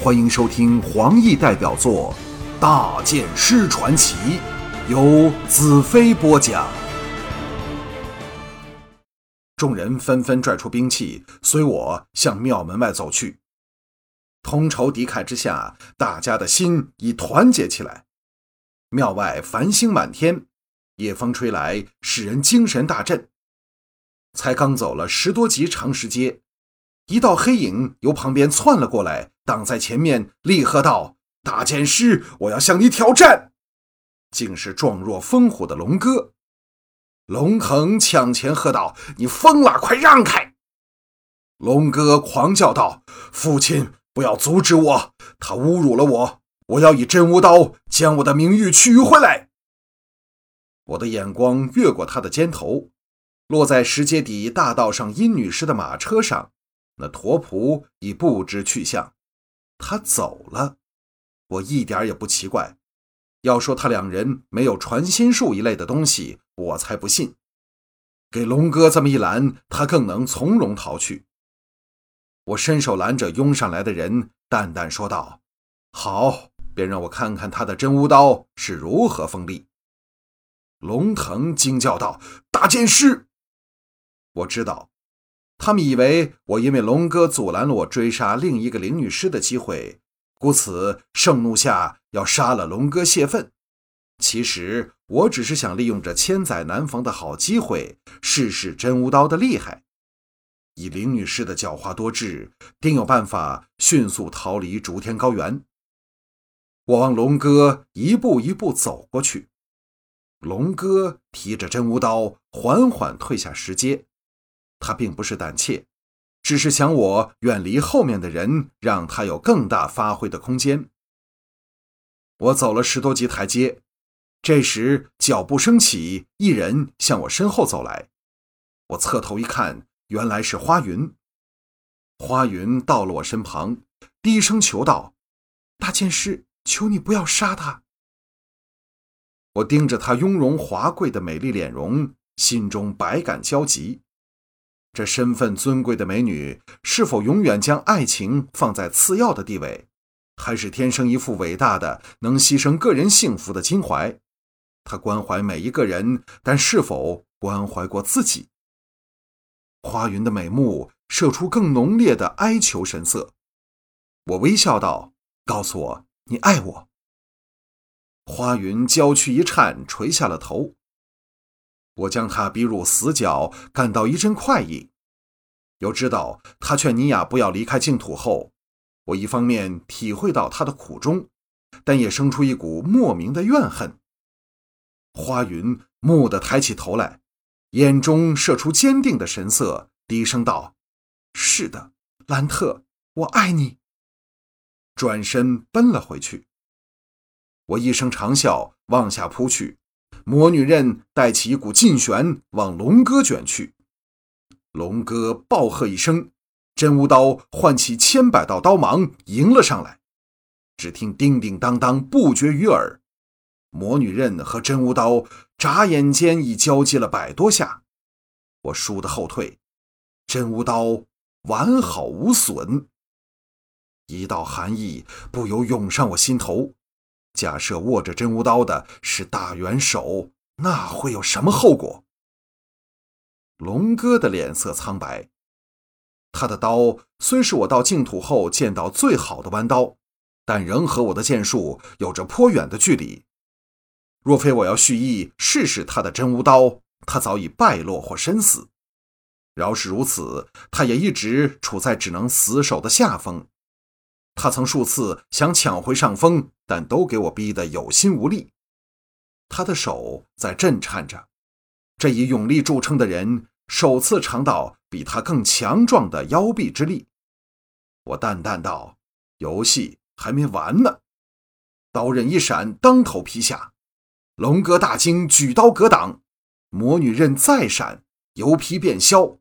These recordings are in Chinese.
欢迎收听黄奕代表作《大剑师传奇》，由子飞播讲。众人纷纷拽出兵器，随我向庙门外走去。同仇敌忾之下，大家的心已团结起来。庙外繁星满天，夜风吹来，使人精神大振。才刚走了十多级长石阶。一道黑影由旁边窜了过来，挡在前面，厉喝道：“大剑师，我要向你挑战！”竟是状若风虎的龙哥。龙腾抢前喝道：“你疯了，快让开！”龙哥狂叫道：“父亲，不要阻止我！他侮辱了我，我要以真无刀将我的名誉取回来。”我的眼光越过他的肩头，落在石阶底大道上殷女士的马车上。那驼仆已不知去向，他走了，我一点也不奇怪。要说他两人没有传心术一类的东西，我才不信。给龙哥这么一拦，他更能从容逃去。我伸手拦着拥上来的人，淡淡说道：“好，便让我看看他的真无刀是如何锋利。”龙腾惊叫道：“大剑师！”我知道。他们以为我因为龙哥阻拦了我追杀另一个灵女尸的机会，故此盛怒下要杀了龙哥泄愤。其实我只是想利用这千载难逢的好机会，试试真无刀的厉害。以灵女士的狡猾多智，定有办法迅速逃离逐天高原。我望龙哥一步一步走过去，龙哥提着真无刀，缓缓退下石阶。他并不是胆怯，只是想我远离后面的人，让他有更大发挥的空间。我走了十多级台阶，这时脚步声起，一人向我身后走来。我侧头一看，原来是花云。花云到了我身旁，低声求道：“大剑师，求你不要杀他。”我盯着她雍容华贵的美丽脸容，心中百感交集。这身份尊贵的美女，是否永远将爱情放在次要的地位，还是天生一副伟大的、能牺牲个人幸福的襟怀？她关怀每一个人，但是否关怀过自己？花云的美目射出更浓烈的哀求神色。我微笑道：“告诉我，你爱我。”花云娇躯一颤，垂下了头。我将他逼入死角，感到一阵快意。又知道他劝尼雅不要离开净土后，我一方面体会到他的苦衷，但也生出一股莫名的怨恨。花云蓦地抬起头来，眼中射出坚定的神色，低声道：“是的，兰特，我爱你。”转身奔了回去。我一声长啸，往下扑去。魔女刃带起一股劲旋，往龙哥卷去。龙哥暴喝一声，真无刀唤起千百道刀芒，迎了上来。只听叮叮当当，不绝于耳。魔女刃和真无刀眨眼间已交接了百多下，我倏地后退，真无刀完好无损。一道寒意不由涌上我心头。假设握着真无刀的是大元首，那会有什么后果？龙哥的脸色苍白，他的刀虽是我到净土后见到最好的弯刀，但仍和我的剑术有着颇远的距离。若非我要蓄意试试他的真无刀，他早已败落或身死。饶是如此，他也一直处在只能死守的下风。他曾数次想抢回上风，但都给我逼得有心无力。他的手在震颤着，这以勇力著称的人首次尝到比他更强壮的腰臂之力。我淡淡道：“游戏还没完呢。”刀刃一闪，当头劈下。龙哥大惊，举刀格挡。魔女刃再闪，油劈便消。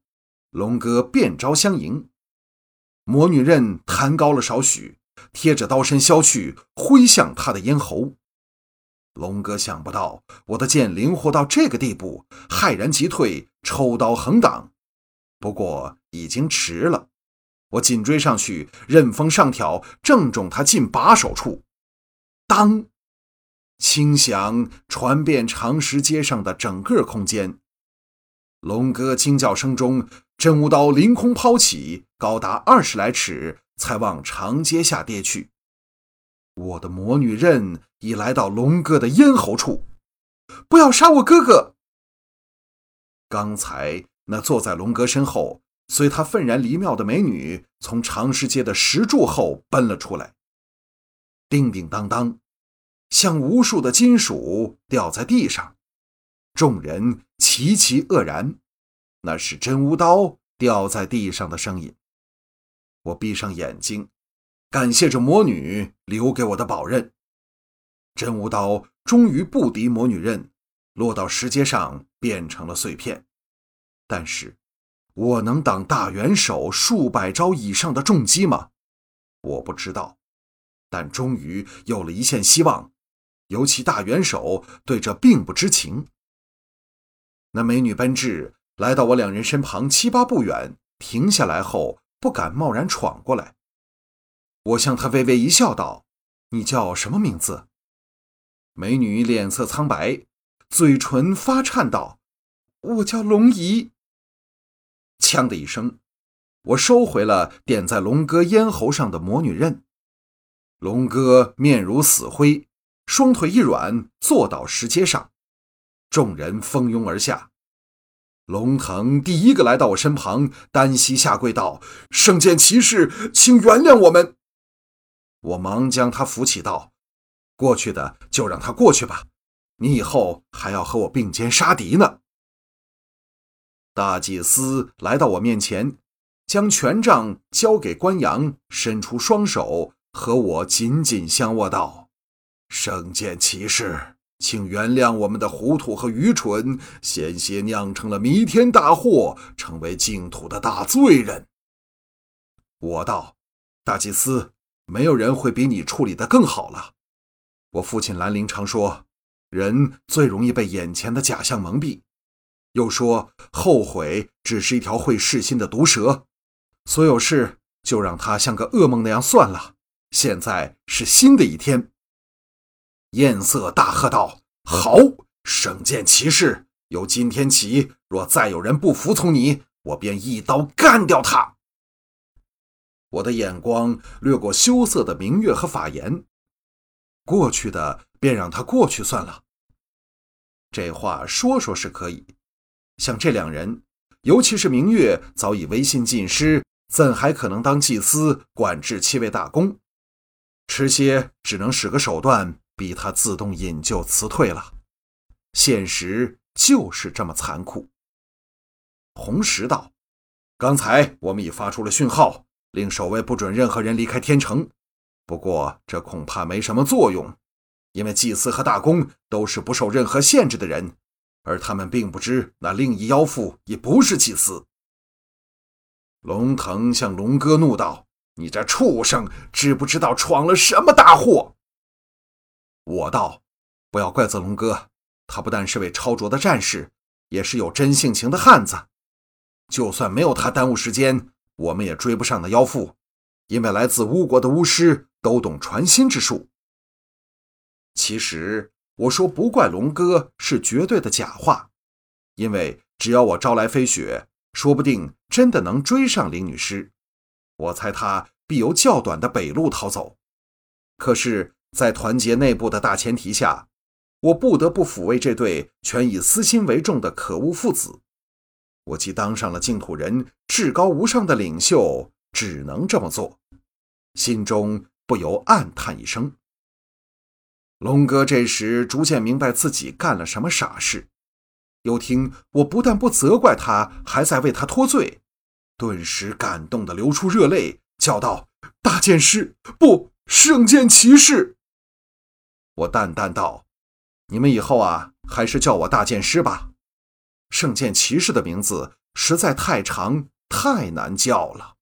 龙哥变招相迎。魔女刃弹高了少许，贴着刀身削去，挥向他的咽喉。龙哥想不到我的剑灵活到这个地步，骇然急退，抽刀横挡。不过已经迟了，我紧追上去，刃锋上挑，正中他近把手处。当，轻响传遍长石街上的整个空间。龙哥惊叫声中，真无刀凌空抛起，高达二十来尺，才往长街下跌去。我的魔女刃已来到龙哥的咽喉处，不要杀我哥哥！刚才那坐在龙哥身后。随他愤然离庙的美女从长石街的石柱后奔了出来，叮叮当当，像无数的金属掉在地上。众人齐齐愕然，那是真无刀掉在地上的声音。我闭上眼睛，感谢着魔女留给我的宝刃。真武刀终于不敌魔女刃，落到石阶上变成了碎片。但是。我能挡大元首数百招以上的重击吗？我不知道，但终于有了一线希望。尤其大元首对这并不知情。那美女奔至，来到我两人身旁七八步远，停下来后不敢贸然闯过来。我向她微微一笑，道：“你叫什么名字？”美女脸色苍白，嘴唇发颤，道：“我叫龙姨。”锵的一声，我收回了点在龙哥咽喉上的魔女刃。龙哥面如死灰，双腿一软，坐倒石阶上。众人蜂拥而下。龙腾第一个来到我身旁，单膝下跪道：“圣剑骑士，请原谅我们。”我忙将他扶起，道：“过去的就让他过去吧，你以后还要和我并肩杀敌呢。”大祭司来到我面前，将权杖交给关阳，伸出双手和我紧紧相握，道：“圣剑骑士，请原谅我们的糊涂和愚蠢，险些酿成了弥天大祸，成为净土的大罪人。”我道：“大祭司，没有人会比你处理的更好了。我父亲兰陵常说，人最容易被眼前的假象蒙蔽。”又说后悔只是一条会噬心的毒蛇，所有事就让它像个噩梦那样算了。现在是新的一天。艳色大喝道：“好，圣剑骑士，由今天起，若再有人不服从你，我便一刀干掉他。”我的眼光掠过羞涩的明月和法言，过去的便让他过去算了。这话说说是可以。像这两人，尤其是明月，早已威信尽失，怎还可能当祭司管制七位大公？迟些只能使个手段，逼他自动引咎辞退了。现实就是这么残酷。红石道：“刚才我们已发出了讯号，令守卫不准任何人离开天城。不过这恐怕没什么作用，因为祭司和大公都是不受任何限制的人。”而他们并不知，那另一妖妇也不是祭司。龙腾向龙哥怒道：“你这畜生，知不知道闯了什么大祸？”我道：“不要怪责龙哥，他不但是位超卓的战士，也是有真性情的汉子。就算没有他耽误时间，我们也追不上那妖妇，因为来自巫国的巫师都懂传心之术。其实……”我说不怪龙哥是绝对的假话，因为只要我招来飞雪，说不定真的能追上林女尸。我猜他必由较短的北路逃走。可是，在团结内部的大前提下，我不得不抚慰这对全以私心为重的可恶父子。我既当上了净土人至高无上的领袖，只能这么做，心中不由暗叹一声。龙哥这时逐渐明白自己干了什么傻事，又听我不但不责怪他，还在为他脱罪，顿时感动的流出热泪，叫道：“大剑师，不，圣剑骑士！”我淡淡道：“你们以后啊，还是叫我大剑师吧。圣剑骑士的名字实在太长，太难叫了。”